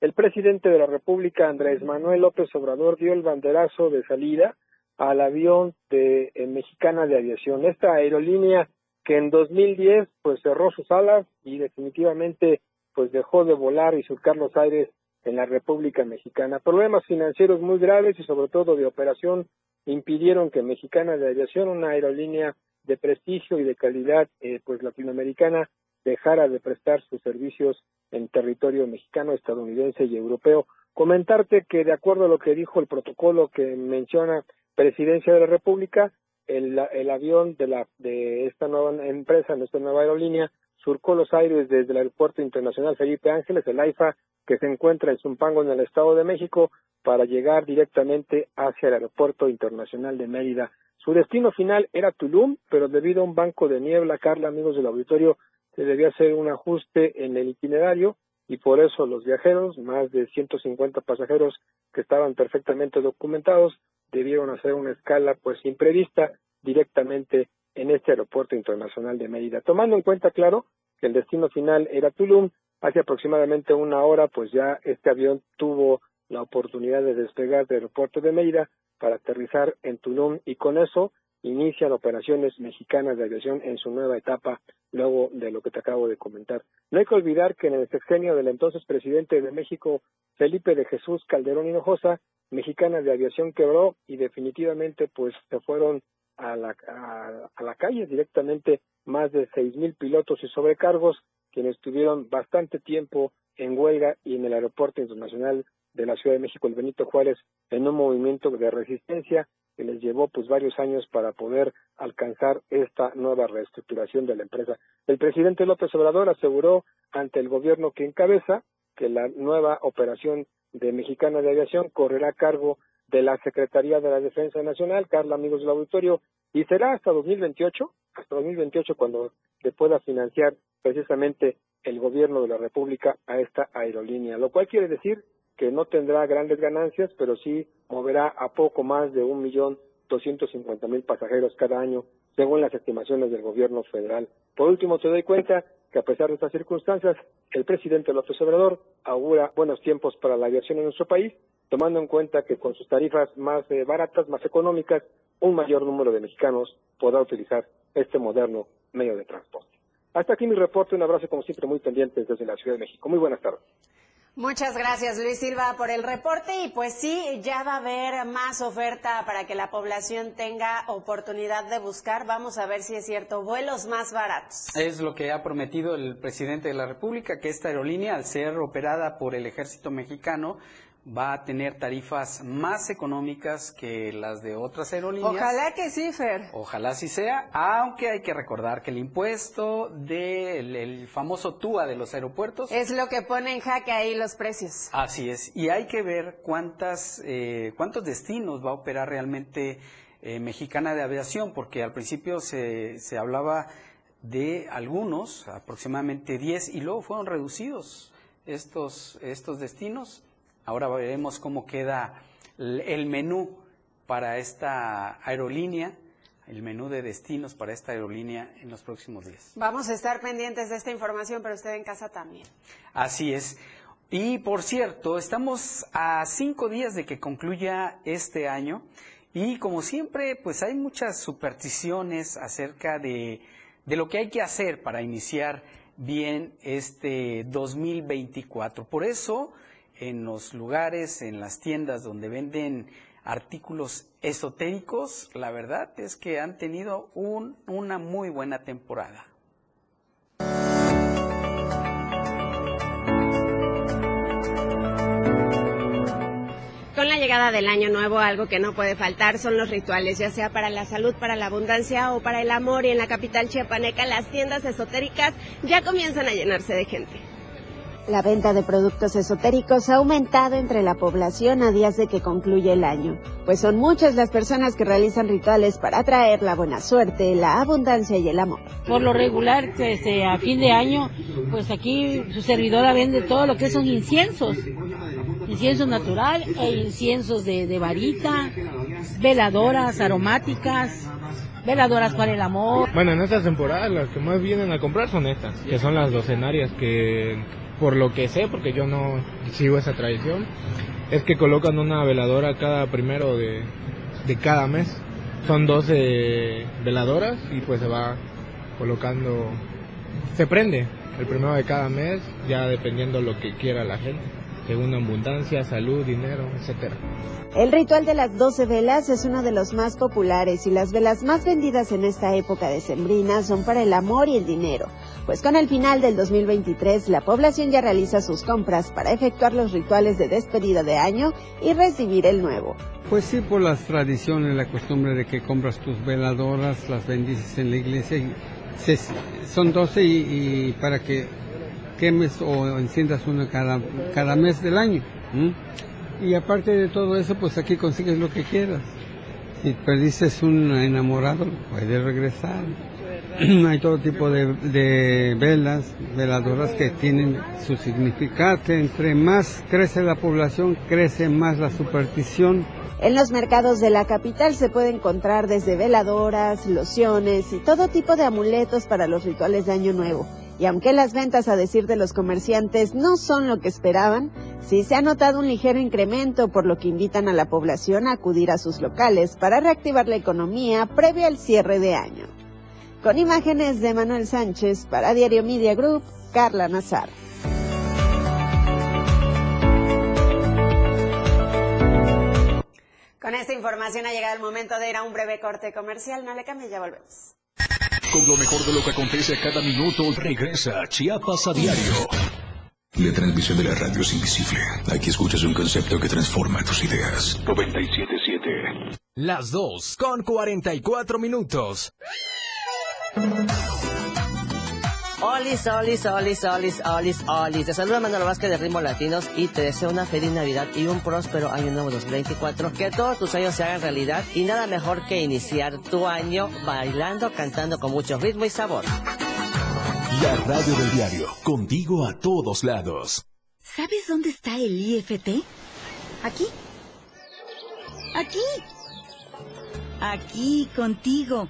el presidente de la República, Andrés Manuel López Obrador, dio el banderazo de salida al avión de eh, Mexicana de Aviación. Esta aerolínea que en 2010 pues cerró sus alas y definitivamente pues dejó de volar y surcar los aires en la República Mexicana. Problemas financieros muy graves y sobre todo de operación impidieron que Mexicana de Aviación, una aerolínea de prestigio y de calidad eh, pues latinoamericana dejara de prestar sus servicios en territorio mexicano, estadounidense y europeo. Comentarte que de acuerdo a lo que dijo el protocolo que menciona Presidencia de la República, el, el avión de la de esta nueva empresa, nuestra nueva aerolínea, surcó los aires desde el Aeropuerto Internacional Felipe Ángeles, el AIFA, que se encuentra en Zumpango, en el Estado de México, para llegar directamente hacia el Aeropuerto Internacional de Mérida. Su destino final era Tulum, pero debido a un banco de niebla, Carla, amigos del auditorio, se debía hacer un ajuste en el itinerario y por eso los viajeros, más de 150 pasajeros que estaban perfectamente documentados, debieron hacer una escala pues imprevista directamente en este aeropuerto internacional de Mérida. Tomando en cuenta, claro, que el destino final era Tulum, hace aproximadamente una hora, pues ya este avión tuvo la oportunidad de despegar del aeropuerto de Mérida para aterrizar en Tulum y con eso inician operaciones mexicanas de aviación en su nueva etapa luego de lo que te acabo de comentar. No hay que olvidar que en el sexenio del entonces presidente de México, Felipe de Jesús Calderón Hinojosa, Mexicana de Aviación quebró y definitivamente pues se fueron a la, a, la calle directamente más de seis mil pilotos y sobrecargos quienes tuvieron bastante tiempo en huelga y en el aeropuerto internacional de la Ciudad de México, el Benito Juárez, en un movimiento de resistencia que les llevó pues varios años para poder alcanzar esta nueva reestructuración de la empresa. El presidente López Obrador aseguró ante el gobierno que encabeza que la nueva operación de Mexicana de Aviación correrá a cargo de la Secretaría de la Defensa Nacional, Carla, amigos del auditorio, y será hasta 2028, hasta 2028 cuando se pueda financiar precisamente el gobierno de la República a esta aerolínea, lo cual quiere decir que no tendrá grandes ganancias, pero sí moverá a poco más de un millón doscientos cincuenta mil pasajeros cada año, según las estimaciones del gobierno federal. Por último, te doy cuenta que a pesar de estas circunstancias, el presidente López Obrador augura buenos tiempos para la aviación en nuestro país, tomando en cuenta que con sus tarifas más eh, baratas, más económicas, un mayor número de mexicanos podrá utilizar este moderno medio de transporte. Hasta aquí mi reporte, un abrazo como siempre muy pendiente desde la Ciudad de México. Muy buenas tardes. Muchas gracias Luis Silva por el reporte y pues sí, ya va a haber más oferta para que la población tenga oportunidad de buscar. Vamos a ver si es cierto, vuelos más baratos. Es lo que ha prometido el presidente de la República, que esta aerolínea, al ser operada por el ejército mexicano, va a tener tarifas más económicas que las de otras aerolíneas. Ojalá que sí, Fer. Ojalá sí sea, aunque hay que recordar que el impuesto del el famoso TUA de los aeropuertos... Es lo que pone en jaque ahí los precios. Así es, y hay que ver cuántas, eh, cuántos destinos va a operar realmente eh, Mexicana de Aviación, porque al principio se, se hablaba de algunos, aproximadamente 10, y luego fueron reducidos estos, estos destinos Ahora veremos cómo queda el menú para esta aerolínea, el menú de destinos para esta aerolínea en los próximos días. Vamos a estar pendientes de esta información, pero usted en casa también. Así es. Y por cierto, estamos a cinco días de que concluya este año y como siempre, pues hay muchas supersticiones acerca de, de lo que hay que hacer para iniciar bien este 2024. Por eso en los lugares, en las tiendas donde venden artículos esotéricos, la verdad es que han tenido un, una muy buena temporada. Con la llegada del año nuevo, algo que no puede faltar son los rituales, ya sea para la salud, para la abundancia o para el amor. Y en la capital chiapaneca, las tiendas esotéricas ya comienzan a llenarse de gente. La venta de productos esotéricos ha aumentado entre la población a días de que concluye el año, pues son muchas las personas que realizan rituales para atraer la buena suerte, la abundancia y el amor. Por lo regular, este, a fin de año, pues aquí su servidora vende todo lo que son inciensos, incienso natural e inciensos de, de varita, veladoras aromáticas, veladoras para el amor. Bueno, en esta temporada las que más vienen a comprar son estas, que son las docenarias que por lo que sé, porque yo no sigo esa tradición, es que colocan una veladora cada primero de, de cada mes. Son 12 veladoras y pues se va colocando, se prende el primero de cada mes, ya dependiendo lo que quiera la gente según abundancia, salud, dinero, etcétera. El ritual de las 12 velas es uno de los más populares y las velas más vendidas en esta época de sembrina son para el amor y el dinero, pues con el final del 2023 la población ya realiza sus compras para efectuar los rituales de despedida de año y recibir el nuevo. Pues sí, por las tradiciones, la costumbre de que compras tus veladoras, las bendices en la iglesia, y son 12 y para que quemes o enciendas una cada, cada mes del año. Y aparte de todo eso, pues aquí consigues lo que quieras. Si perdiste un enamorado, puedes regresar. Hay todo tipo de, de, velas, veladoras que tienen su significado. Entre más crece la población, crece más la superstición. En los mercados de la capital se puede encontrar desde veladoras, lociones y todo tipo de amuletos para los rituales de Año Nuevo. Y aunque las ventas, a decir de los comerciantes, no son lo que esperaban, sí se ha notado un ligero incremento, por lo que invitan a la población a acudir a sus locales para reactivar la economía previo al cierre de año. Con imágenes de Manuel Sánchez para Diario Media Group, Carla Nazar. Con esta información ha llegado el momento de ir a un breve corte comercial. No le cambie, ya volvemos. Con lo mejor de lo que acontece a cada minuto, regresa Chiapas a diario. La transmisión de la radio es invisible. Aquí escuchas un concepto que transforma tus ideas. 977. Las 2 con 44 minutos. Olis, olis, olis, olis, olis, olis. Te saluda Manuel Vázquez de Ritmo Latinos y te deseo una feliz Navidad y un próspero año nuevo 2024. Que todos tus sueños se hagan realidad y nada mejor que iniciar tu año bailando, cantando con mucho ritmo y sabor. La radio del diario, contigo a todos lados. ¿Sabes dónde está el IFT? Aquí. Aquí. Aquí, contigo.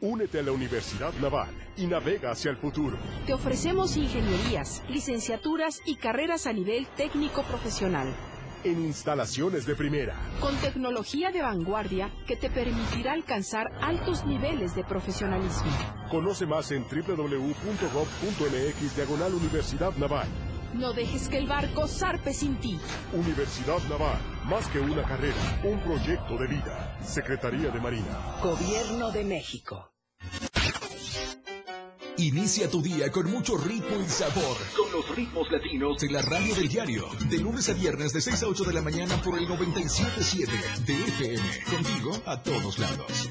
Únete a la Universidad Naval y navega hacia el futuro. Te ofrecemos ingenierías, licenciaturas y carreras a nivel técnico profesional. En instalaciones de primera. Con tecnología de vanguardia que te permitirá alcanzar altos niveles de profesionalismo. Conoce más en www.gov.mx diagonal Universidad Naval. No dejes que el barco zarpe sin ti. Universidad Naval, más que una carrera, un proyecto de vida. Secretaría de Marina. Gobierno de México. Inicia tu día con mucho ritmo y sabor. Con los ritmos latinos de la radio del diario. De lunes a viernes de 6 a 8 de la mañana por el 97.7 de FM. Contigo a todos lados.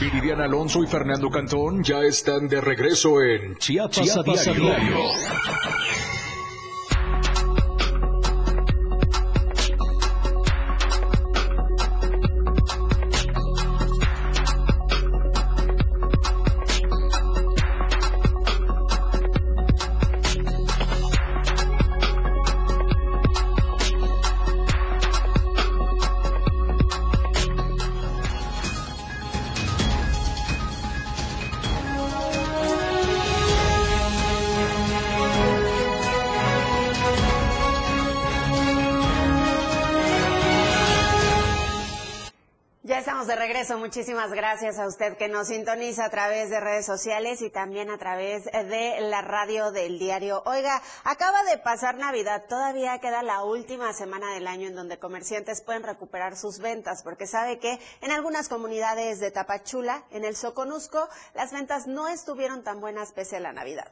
Viridiana Alonso y Fernando Cantón ya están de regreso en Chiapas, Chiapas a a diario. Muchísimas gracias a usted que nos sintoniza a través de redes sociales y también a través de la radio del diario. Oiga, acaba de pasar Navidad. Todavía queda la última semana del año en donde comerciantes pueden recuperar sus ventas, porque sabe que en algunas comunidades de Tapachula, en el Soconusco, las ventas no estuvieron tan buenas pese a la Navidad.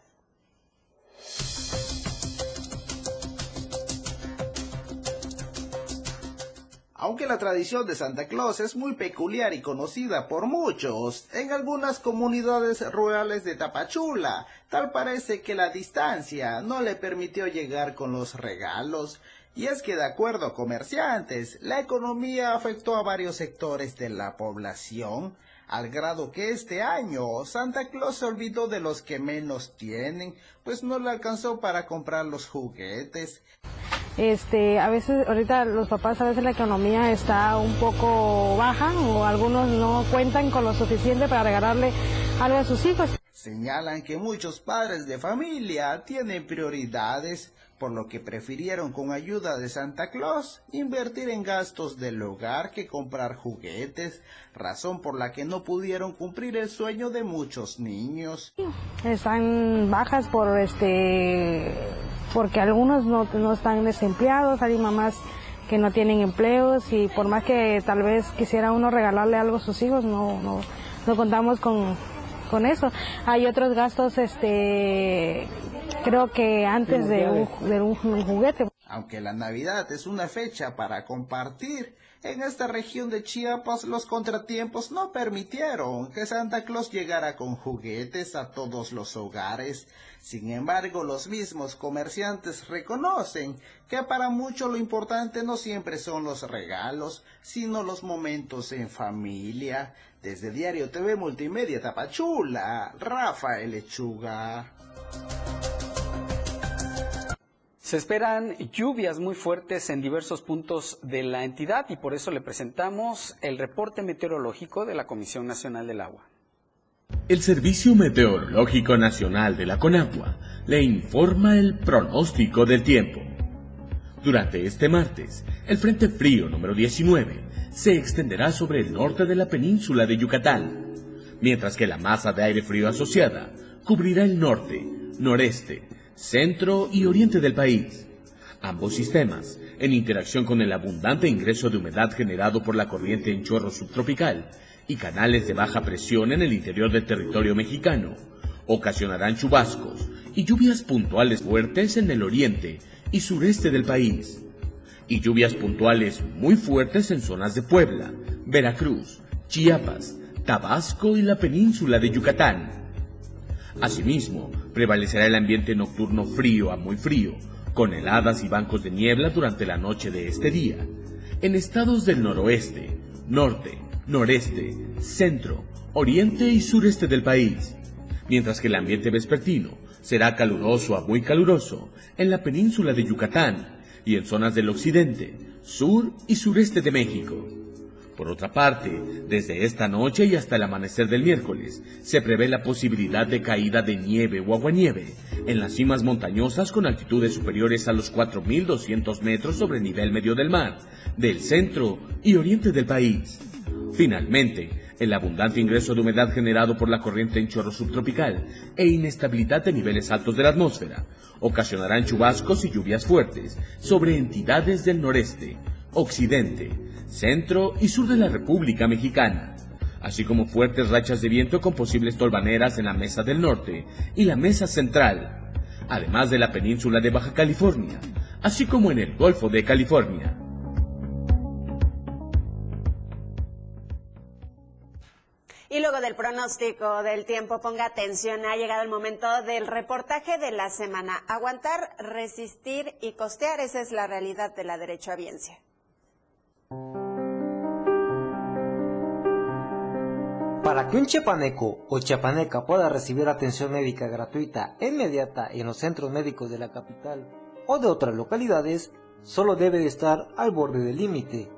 Aunque la tradición de Santa Claus es muy peculiar y conocida por muchos, en algunas comunidades rurales de Tapachula, tal parece que la distancia no le permitió llegar con los regalos. Y es que de acuerdo a comerciantes, la economía afectó a varios sectores de la población, al grado que este año Santa Claus se olvidó de los que menos tienen, pues no le alcanzó para comprar los juguetes. Este, a veces, ahorita los papás, a veces la economía está un poco baja o algunos no cuentan con lo suficiente para regalarle algo a sus hijos. Señalan que muchos padres de familia tienen prioridades, por lo que prefirieron con ayuda de Santa Claus invertir en gastos del hogar que comprar juguetes, razón por la que no pudieron cumplir el sueño de muchos niños. Están bajas por este, porque algunos no, no están desempleados, hay mamás que no tienen empleos y por más que tal vez quisiera uno regalarle algo a sus hijos, no, no, no contamos con, con eso. Hay otros gastos, este, creo que antes de un, de un juguete. Aunque la Navidad es una fecha para compartir, en esta región de Chiapas los contratiempos no permitieron que Santa Claus llegara con juguetes a todos los hogares. Sin embargo, los mismos comerciantes reconocen que para muchos lo importante no siempre son los regalos, sino los momentos en familia. Desde Diario TV Multimedia Tapachula, Rafael Lechuga. Se esperan lluvias muy fuertes en diversos puntos de la entidad y por eso le presentamos el reporte meteorológico de la Comisión Nacional del Agua. El Servicio Meteorológico Nacional de la Conagua le informa el pronóstico del tiempo. Durante este martes, el Frente Frío número 19 se extenderá sobre el norte de la península de Yucatán, mientras que la masa de aire frío asociada cubrirá el norte, noreste, centro y oriente del país. Ambos sistemas, en interacción con el abundante ingreso de humedad generado por la corriente en chorro subtropical y canales de baja presión en el interior del territorio mexicano, ocasionarán chubascos y lluvias puntuales fuertes en el oriente y sureste del país, y lluvias puntuales muy fuertes en zonas de Puebla, Veracruz, Chiapas, Tabasco y la península de Yucatán. Asimismo, prevalecerá el ambiente nocturno frío a muy frío, con heladas y bancos de niebla durante la noche de este día, en estados del noroeste, norte, noreste, centro, oriente y sureste del país, mientras que el ambiente vespertino será caluroso a muy caluroso en la península de Yucatán y en zonas del occidente, sur y sureste de México. Por otra parte, desde esta noche y hasta el amanecer del miércoles, se prevé la posibilidad de caída de nieve o aguanieve en las cimas montañosas con altitudes superiores a los 4.200 metros sobre el nivel medio del mar, del centro y oriente del país. Finalmente, el abundante ingreso de humedad generado por la corriente en chorro subtropical e inestabilidad de niveles altos de la atmósfera ocasionarán chubascos y lluvias fuertes sobre entidades del noreste, occidente, centro y sur de la República Mexicana, así como fuertes rachas de viento con posibles tolvaneras en la mesa del norte y la mesa central, además de la península de Baja California, así como en el Golfo de California. Y luego del pronóstico del tiempo, ponga atención, ha llegado el momento del reportaje de la semana. Aguantar, resistir y costear, esa es la realidad de la derechohabiencia. Para que un chiapaneco o chiapaneca pueda recibir atención médica gratuita e inmediata en los centros médicos de la capital o de otras localidades, solo debe de estar al borde del límite.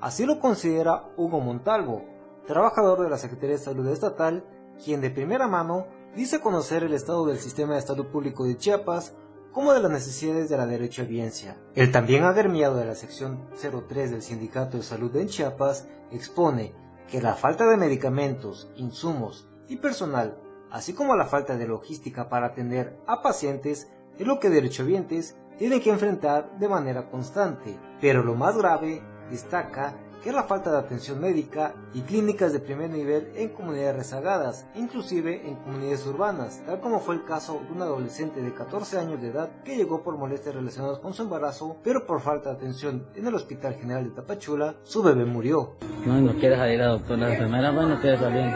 Así lo considera Hugo Montalvo, trabajador de la Secretaría de Salud Estatal, quien de primera mano dice conocer el estado del sistema de salud público de Chiapas como de las necesidades de la derecho a biencia. El también agremiado de la sección 03 del Sindicato de Salud en Chiapas expone que la falta de medicamentos, insumos y personal, así como la falta de logística para atender a pacientes, es lo que derechohabientes tienen que enfrentar de manera constante. Pero lo más grave, destaca, que es la falta de atención médica y clínicas de primer nivel en comunidades rezagadas, inclusive en comunidades urbanas, tal como fue el caso de un adolescente de 14 años de edad que llegó por molestias relacionadas con su embarazo, pero por falta de atención en el Hospital General de Tapachula, su bebé murió. No, no quiere salir la doctora, la enfermera no quiere salir.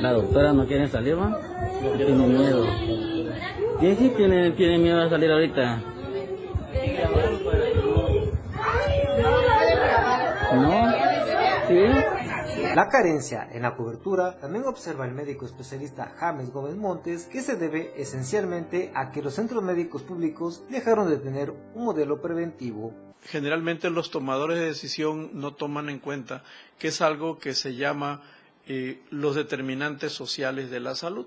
La doctora no quiere salir, ¿va? Tiene miedo. ¿Quién sí tiene, tiene miedo a salir ahorita? La carencia en la cobertura también observa el médico especialista James Gómez Montes que se debe esencialmente a que los centros médicos públicos dejaron de tener un modelo preventivo. Generalmente los tomadores de decisión no toman en cuenta que es algo que se llama eh, los determinantes sociales de la salud.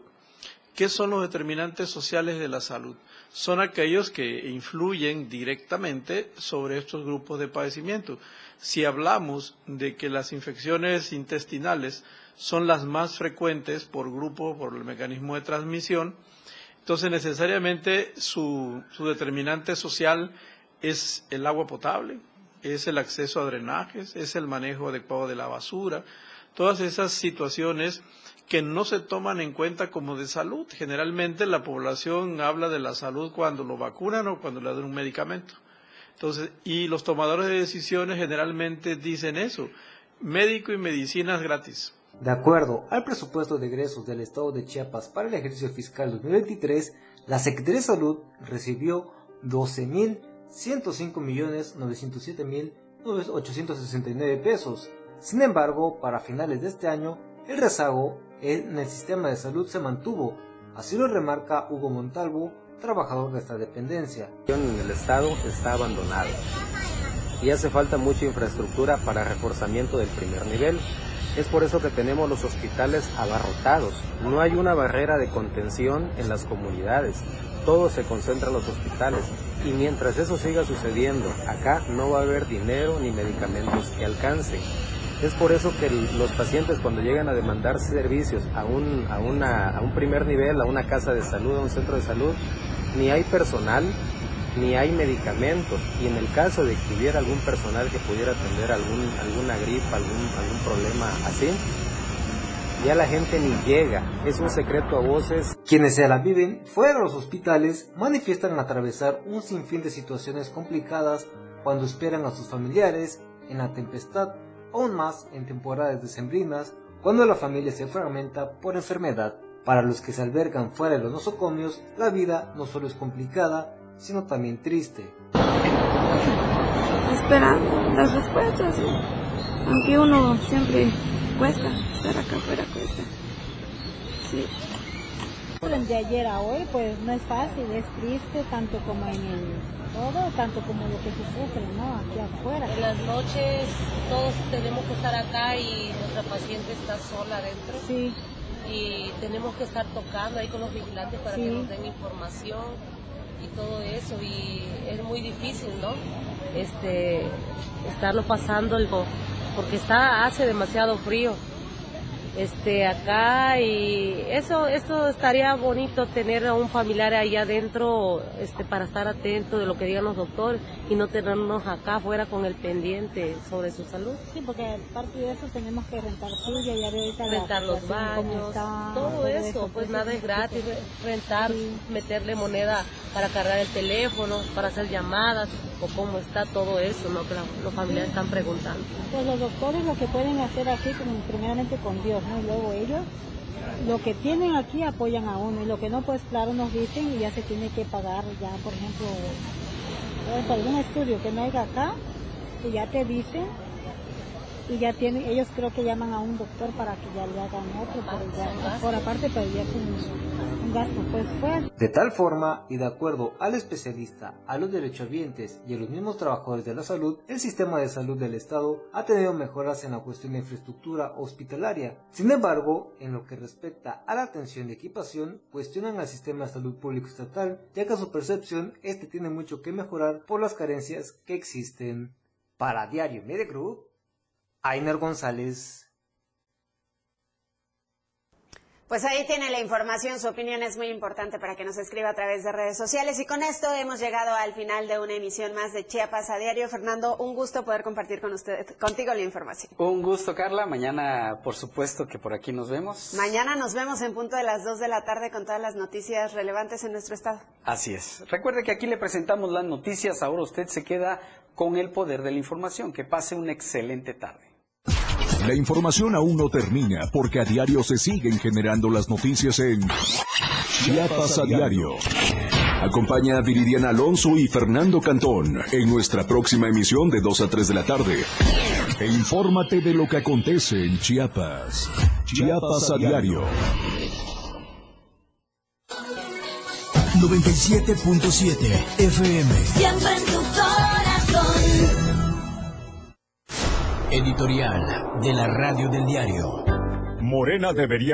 ¿Qué son los determinantes sociales de la salud? Son aquellos que influyen directamente sobre estos grupos de padecimiento si hablamos de que las infecciones intestinales son las más frecuentes por grupo, por el mecanismo de transmisión, entonces necesariamente su, determinante social es el agua potable, es el acceso a drenajes, es el manejo adecuado de la basura, todas esas situaciones que no se toman en cuenta como de salud. Generalmente la población habla de la salud cuando lo vacunan o cuando le dan un medicamento. Entonces, y los tomadores de decisiones generalmente dicen eso, médico y medicinas gratis. De acuerdo al presupuesto de egresos del Estado de Chiapas para el ejercicio fiscal 2023, la Secretaría de Salud recibió 12.105.907.869 pesos. Sin embargo, para finales de este año, el rezago en el sistema de salud se mantuvo. Así lo remarca Hugo Montalvo, trabajador de esta dependencia. En el estado está abandonado y hace falta mucha infraestructura para reforzamiento del primer nivel. Es por eso que tenemos los hospitales abarrotados. No hay una barrera de contención en las comunidades. Todo se concentra en los hospitales. Y mientras eso siga sucediendo, acá no va a haber dinero ni medicamentos que alcancen. Es por eso que los pacientes cuando llegan a demandar servicios a un, a, una, a un primer nivel, a una casa de salud, a un centro de salud, ni hay personal, ni hay medicamentos. Y en el caso de que hubiera algún personal que pudiera atender algún, alguna gripa, algún, algún problema así, ya la gente ni llega. Es un secreto a voces. Quienes se la viven fuera de los hospitales manifiestan atravesar un sinfín de situaciones complicadas cuando esperan a sus familiares en la tempestad, aún más en temporadas decembrinas, cuando la familia se fragmenta por enfermedad. Para los que se albergan fuera de los nosocomios, la vida no solo es complicada, sino también triste. Esperando las respuestas, aunque uno siempre cuesta, estar acá afuera. De ayer a hoy, pues no es fácil, es triste, tanto como en el todo, tanto como lo que se sufre, ¿no? Aquí afuera. En las noches todos tenemos que estar acá y nuestra paciente está sola adentro. Sí. Y tenemos que estar tocando ahí con los vigilantes para que nos den información y todo eso. Y es muy difícil, ¿no? Este, estarlo pasando porque está, hace demasiado frío este acá y eso esto estaría bonito tener a un familiar ahí adentro este para estar atento de lo que digan los doctores y no tenernos acá afuera con el pendiente sobre su salud. Sí porque aparte de eso tenemos que rentar suya y ahorita rentar los baños todo, eso, pues, nada es gratis rentar meterle moneda para cargar el teléfono para hacer llamadas o cómo está todo eso no que los familiares están preguntando. Pues los doctores lo que pueden hacer aquí primeramente con Dios luego ellos. Lo que tienen aquí apoyan a uno y lo que no pues claro nos dicen y ya se tiene que pagar ya por ejemplo pues, algún estudio que no haya acá y ya te dicen de tal forma y de acuerdo al especialista a los derechohabientes y a los mismos trabajadores de la salud el sistema de salud del estado ha tenido mejoras en la cuestión de infraestructura hospitalaria. Sin embargo en lo que respecta a la atención y equipación cuestionan al sistema de salud público estatal ya que a su percepción este tiene mucho que mejorar por las carencias que existen para Diario. Media Ainer González. Pues ahí tiene la información, su opinión es muy importante para que nos escriba a través de redes sociales. Y con esto hemos llegado al final de una emisión más de Chiapas a diario. Fernando, un gusto poder compartir con usted, contigo la información. Un gusto, Carla. Mañana, por supuesto que por aquí nos vemos. Mañana nos vemos en punto de las 2 de la tarde con todas las noticias relevantes en nuestro estado. Así es. Recuerde que aquí le presentamos las noticias. Ahora usted se queda con el poder de la información. Que pase una excelente tarde. La información aún no termina porque a diario se siguen generando las noticias en Chiapas a diario. Acompaña a Viridiana Alonso y Fernando Cantón en nuestra próxima emisión de 2 a 3 de la tarde. E infórmate de lo que acontece en Chiapas. Chiapas a diario. 97.7 FM. Siempre en tu corazón. Editorial de la Radio del Diario. Morena debería